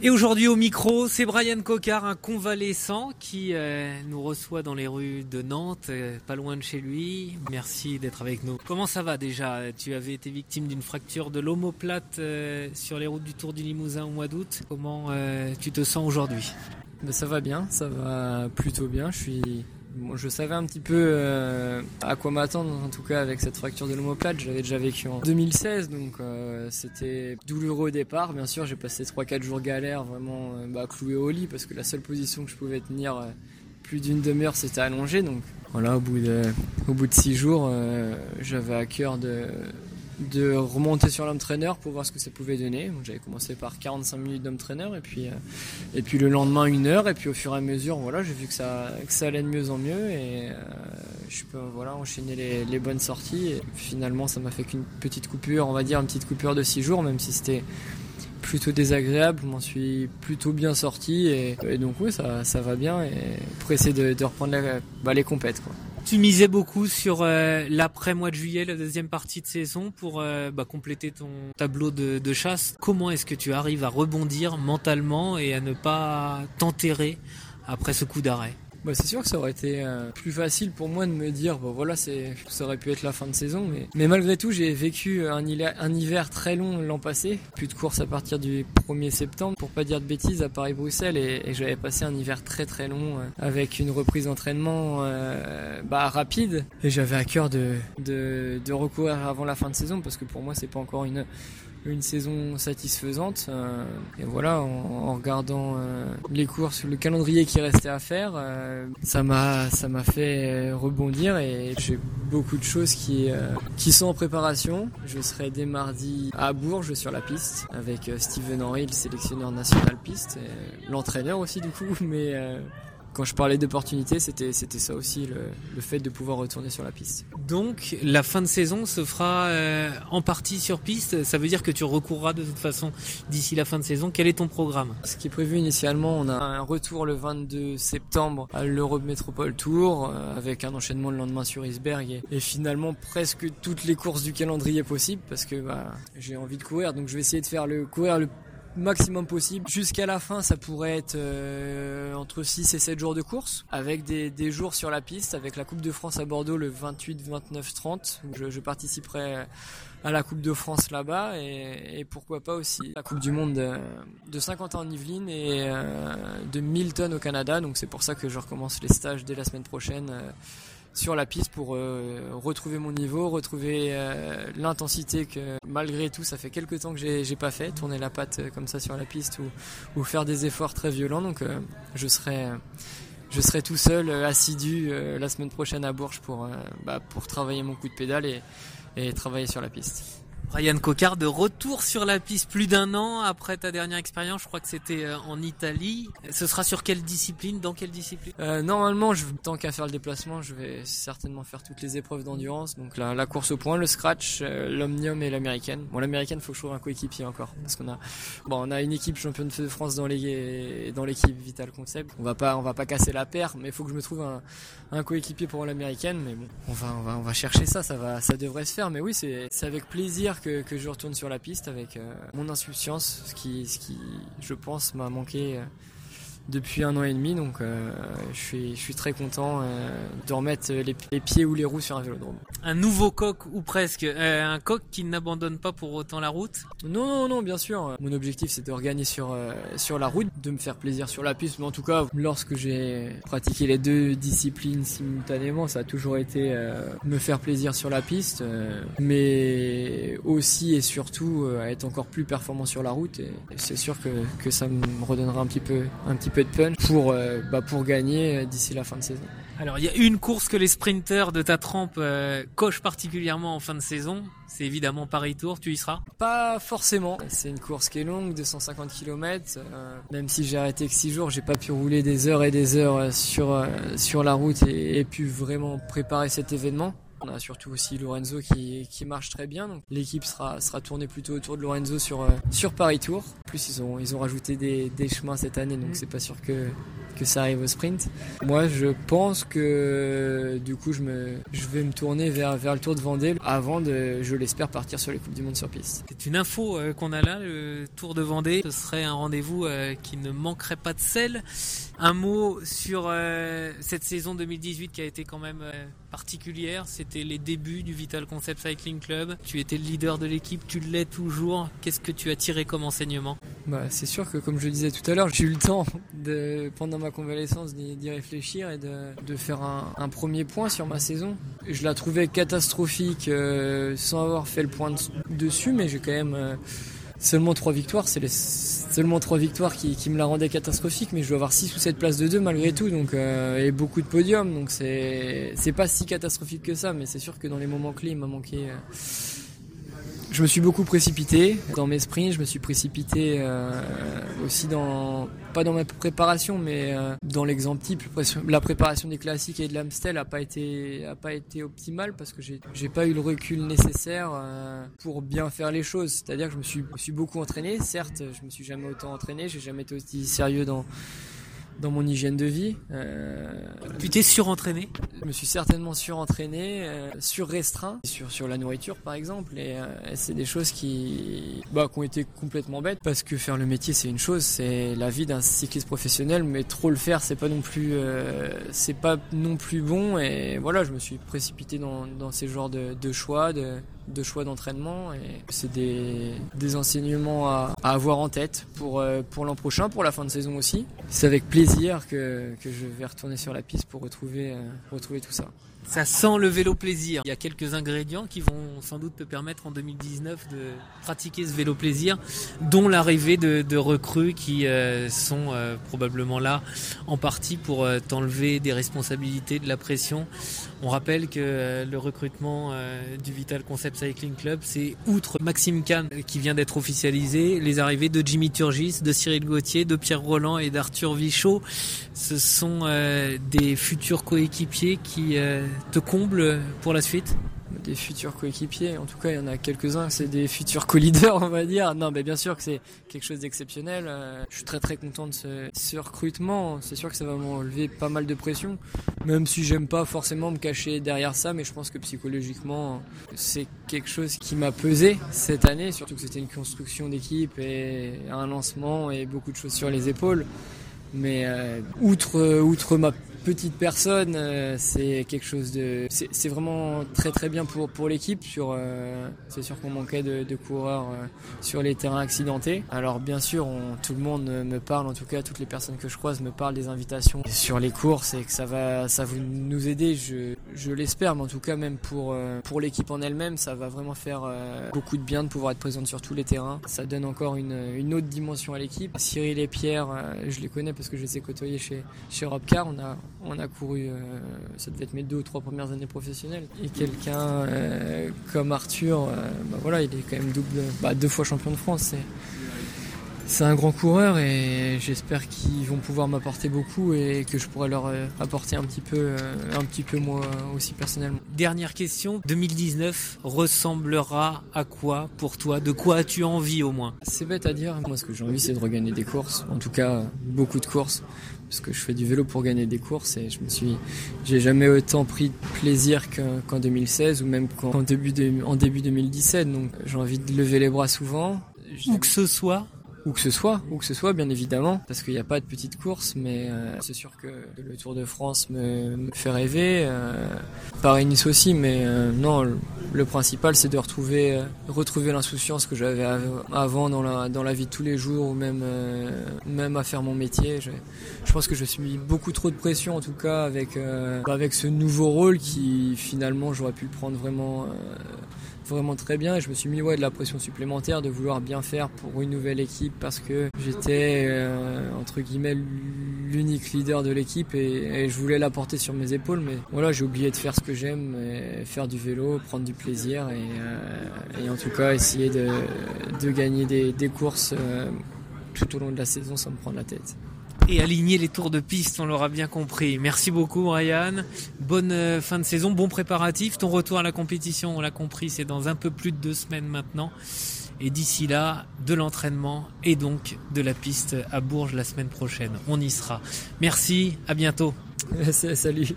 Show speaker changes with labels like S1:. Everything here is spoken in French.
S1: Et aujourd'hui au micro, c'est Brian Cocard, un convalescent qui euh, nous reçoit dans les rues de Nantes, euh, pas loin de chez lui. Merci d'être avec nous. Comment ça va déjà? Tu avais été victime d'une fracture de l'omoplate euh, sur les routes du Tour du Limousin au mois d'août. Comment tu te sens aujourd'hui?
S2: Ben, Ça va bien, ça va plutôt bien. Je suis je savais un petit peu euh, à quoi m'attendre, en tout cas avec cette fracture de l'omoplate. J'avais déjà vécu en 2016, donc euh, c'était douloureux au départ. Bien sûr, j'ai passé 3-4 jours galère, vraiment euh, bah, cloué au lit, parce que la seule position que je pouvais tenir plus d'une demi-heure, c'était allongé. Donc voilà, au bout de, au bout de 6 jours, j'avais à cœur de de remonter sur l'homme-trainer pour voir ce que ça pouvait donner. J'avais commencé par 45 minutes d'homme-trainer et puis, euh, et puis le lendemain une heure. Et puis au fur et à mesure voilà j'ai vu que ça, que allait de mieux en mieux. Et euh, je peux voilà, enchaîner les, bonnes sorties. Et finalement ça m'a fait qu'une petite coupure, on va dire une petite coupure de 6 jours même si c'était plutôt désagréable, je m'en suis plutôt bien sorti. Et, donc oui ça, ça va bien. Et pour essayer de, reprendre bah, les compètes quoi.
S1: Tu misais beaucoup sur euh, l'après mois de juillet, la deuxième partie de saison, pour euh, bah, compléter ton tableau de, de chasse. Comment est-ce que tu arrives à rebondir mentalement et à ne pas t'enterrer après ce coup d'arrêt?
S2: Bah, c'est sûr que ça aurait été euh, plus facile pour moi de me dire, bah, voilà, c'est, ça aurait pu être la fin de saison. Mais, mais malgré tout, j'ai vécu un, un hiver très long l'an passé. Plus de courses à partir du 1er septembre, pour pas dire de bêtises, à Paris-Bruxelles. Et, j'avais passé un hiver très très long euh, avec une reprise d'entraînement euh, bah, rapide. Et j'avais à cœur de, de, de recourir avant la fin de saison parce que pour moi, c'est pas encore une une saison satisfaisante. Euh, et voilà, en, regardant euh, les courses, le calendrier qui restait à faire, euh, ça m'a ça m'a fait rebondir et j'ai beaucoup de choses qui qui sont en préparation. Je serai dès mardi à Bourges sur la piste avec Steven Henry, le sélectionneur national piste, l'entraîneur aussi du coup, mais quand je parlais d'opportunité, c'était c'était ça aussi le, fait de pouvoir retourner sur la piste.
S1: Donc la fin de saison se fera euh, en partie sur piste. Ça veut dire que tu recourras de toute façon d'ici la fin de saison. Quel est ton programme?
S2: Ce qui est prévu initialement, on a un retour le 22 septembre à l'Europe Métropole Tour euh, avec un enchaînement le lendemain sur Isberg et, finalement presque toutes les courses du calendrier possible parce que bah, j'ai envie de courir. Donc je vais essayer de faire le courir le maximum possible. Jusqu'à la fin, ça pourrait être euh, entre 6 et 7 jours de course, avec des, des, jours sur la piste, avec la Coupe de France à Bordeaux le 28, 29, 30. Je, je participerai à la Coupe de France là-bas et, et, pourquoi pas aussi la Coupe du Monde de, de 50 ans en Yvelines et euh, de Milton au Canada. Donc c'est pour ça que je recommence les stages dès la semaine prochaine. Euh, sur la piste pour euh, retrouver mon niveau, retrouver euh, l'intensité que malgré tout ça fait quelques temps que j'ai pas fait, tourner la patte euh, comme ça sur la piste ou, ou faire des efforts très violents. Donc je serai je serai tout seul assidu la semaine prochaine à Bourges pour bah, pour travailler mon coup de pédale et, et travailler sur la piste.
S1: Ryan Cocard de retour sur la piste plus d'un an après ta dernière expérience, je crois que c'était euh, en Italie. Ce sera sur quelle discipline Dans quelle discipline?
S2: Euh, Normalement, je, tant qu'à faire le déplacement, je vais certainement faire toutes les épreuves d'endurance. Donc la, la, course au point, le scratch, euh, l'omnium et l'américaine. Bon, l'américaine, faut que je trouve un coéquipier encore parce qu'on a, bon, on a une équipe championne de France dans l'équipe Vital Concept. On va pas, on va pas casser la paire, mais il faut que je me trouve un, un coéquipier pour l'américaine. Mais bon, on va, on va, on va chercher ça, ça va, ça devrait se faire. Mais oui, c'est avec plaisir que, je retourne sur la piste avec euh, mon insouciance, ce qui, ce qui, je pense, m'a manqué euh, depuis un an et demi. Donc euh, je, suis, je suis très content euh, de remettre les, pieds ou les roues sur un vélodrome.
S1: Un nouveau coq ou presque, euh, un coq qui n'abandonne pas pour autant la route?
S2: Non, non, non, bien sûr. Mon objectif c'est de regagner sur, sur la route, de me faire plaisir sur la piste. Mais en tout cas, lorsque j'ai pratiqué les deux disciplines simultanément, ça a toujours été me faire plaisir sur la piste, mais aussi et surtout être encore plus performant sur la route. Et, c'est sûr que, que ça me redonnera un petit peu, un petit peu de punch pour, euh, bah, pour gagner euh, d'ici la fin de saison.
S1: Alors il y a une course que les sprinters de ta trempe euh, cochent particulièrement en fin de saison, c'est évidemment Paris Tour, tu y seras?
S2: Pas forcément, c'est une course qui est longue, 250 km, même si j'ai arrêté que 6 jours, j'ai pas pu rouler des heures et des heures sur, sur la route et, et pu vraiment préparer cet événement. On a surtout aussi Lorenzo qui, qui marche très bien. Donc l'équipe sera, sera tournée plutôt autour de Lorenzo sur, sur Paris Tour. En plus, ils ont, ils ont rajouté des, des chemins cette année, donc c'est pas sûr que, que ça arrive au sprint. Moi, je pense que du coup, je, vais me tourner vers, le Tour de Vendée avant de, je l'espère, partir sur les Coupes du Monde sur piste.
S1: C'est une info qu'on a là, le Tour de Vendée. Ce serait un rendez-vous qui ne manquerait pas de sel. Un mot sur euh, cette saison 2018 qui a été quand même euh, particulière. C'était les débuts du Vital Concept Cycling Club. Tu étais le leader de l'équipe, tu l'es toujours. Qu'est-ce que tu as tiré comme enseignement?
S2: Bah, C'est sûr que, comme je disais tout à l'heure, j'ai eu le temps de, pendant ma convalescence d'y réfléchir et de, de faire un, premier point sur ma saison. Je la trouvais catastrophique euh, sans avoir fait le point dessus, mais j'ai quand même seulement trois victoires, c'est seulement trois victoires qui, qui, me la rendaient catastrophique, mais je dois avoir 6 ou 7 places de deux malgré tout, donc euh, et beaucoup de podiums, donc c'est pas si catastrophique que ça, mais c'est sûr que dans les moments clés, il m'a manqué. Je me suis beaucoup précipité dans mes sprints, je me suis précipité euh, aussi dans pas dans ma préparation mais euh, dans l'exemple type. La préparation des classiques et de l'Amstel a pas été a pas été optimale parce que j'ai j'ai pas eu le recul nécessaire euh, pour bien faire les choses, c'est-à-dire que je me suis, me suis beaucoup entraîné, certes, je me suis jamais autant entraîné, j'ai jamais été aussi sérieux dans dans mon hygiène de vie.
S1: Euh, tu t'es surentraîné
S2: Je me suis certainement surentraîné, euh, surrestreint sur sur la nourriture par exemple, et euh, c'est des choses qui bah, qui ont été complètement bêtes parce que faire le métier c'est une chose, c'est la vie d'un cycliste professionnel, mais trop le faire c'est pas non plus euh, c'est pas non plus bon et voilà je me suis précipité dans dans ces genres de, de choix de de choix d'entraînement et c'est des, enseignements à, avoir en tête pour, euh, pour l'an prochain, pour la fin de saison aussi. C'est avec plaisir que, je vais retourner sur la piste pour retrouver, euh, retrouver tout ça.
S1: Ça sent le vélo plaisir. Il y a quelques ingrédients qui vont sans doute te permettre en 2019 de pratiquer ce vélo plaisir, dont l'arrivée de, de, recrues qui euh, sont euh, probablement là en partie pour euh, t'enlever des responsabilités, de la pression. On rappelle que euh, le recrutement euh, du Vital Concept Cycling Club, c'est outre Maxime Kahn qui vient d'être officialisé, les arrivées de Jimmy Turgis, de Cyril Gauthier, de Pierre Roland et d'Arthur Vichot. Ce sont des futurs coéquipiers qui te comblent pour la suite
S2: des futurs coéquipiers. En tout cas, il y en a quelques-uns, c'est des futurs co-leaders, on va dire. Non, mais bien sûr que c'est quelque chose d'exceptionnel. Euh, je suis très très content de ce, ce recrutement. C'est sûr que ça va m'enlever pas mal de pression, même si j'aime pas forcément me cacher derrière ça, mais je pense que psychologiquement, c'est quelque chose qui m'a pesé cette année, surtout que c'était une construction d'équipe et un lancement et beaucoup de choses sur les épaules. Mais euh, outre, outre ma petite personne, euh, c'est quelque chose de, c'est vraiment très très bien pour pour l'équipe. Sur, euh, c'est sûr qu'on manquait de, de coureurs euh, sur les terrains accidentés. Alors bien sûr, on, tout le monde me parle, en tout cas toutes les personnes que je croise me parlent des invitations sur les courses et que ça va, ça va nous aider. Je, je l'espère, mais en tout cas même pour pour l'équipe en elle-même, ça va vraiment faire beaucoup de bien de pouvoir être présente sur tous les terrains. Ça donne encore une, une autre dimension à l'équipe. Cyril et Pierre, je les connais parce que je les ai côtoyés chez chez Robcar. On a on a couru, euh, ça devait être mes deux ou trois premières années professionnelles. Et quelqu'un euh, comme Arthur, euh, bah voilà, il est quand même double, bah, deux fois champion de France. C'est un grand coureur et j'espère qu'ils vont pouvoir m'apporter beaucoup et que je pourrai leur apporter un petit peu, un petit peu moi aussi personnellement.
S1: Dernière question, 2019 ressemblera à quoi pour toi? De quoi as-tu envie au moins?
S2: C'est bête à dire, moi ce que j'ai envie c'est de regagner des courses, en tout cas beaucoup de courses parce que je fais du vélo pour gagner des courses et je me suis, j'ai jamais autant pris de plaisir qu'en 2016 ou même qu'en début, en début 2017. Donc j'ai envie de lever les bras souvent.
S1: Où que ce soit,
S2: où que ce soit, où que ce soit, bien évidemment, parce qu'il n'y a pas de petites courses, mais euh, c'est sûr que le Tour de France me, fait rêver, euh, Paris-Nice aussi, mais euh, non, le, principal c'est de retrouver, retrouver l'insouciance que j'avais avant dans la, dans la vie de tous les jours, ou même, même à faire mon métier. Je, je, pense que je suis beaucoup trop de pression, en tout cas, avec, avec ce nouveau rôle qui finalement j'aurais pu prendre vraiment vraiment très bien et je me suis mis ouais, de la pression supplémentaire de vouloir bien faire pour une nouvelle équipe parce que j'étais euh, entre guillemets l'unique leader de l'équipe et, je voulais la porter sur mes épaules. Mais voilà j'ai oublié de faire ce que j'aime faire du vélo prendre du plaisir et, euh, et en tout cas essayer de, de gagner des, des courses euh, tout au long de la saison sans me prendre la tête
S1: et aligner les tours de piste, on l'aura bien compris. Merci beaucoup Ryan. Bonne euh, fin de saison, bon préparatif. Ton retour à la compétition, on l'a compris, c'est dans un peu plus de deux semaines maintenant. Et d'ici là, de l'entraînement et donc de la piste à Bourges la semaine prochaine. On y sera. Merci, à bientôt.
S2: Salut.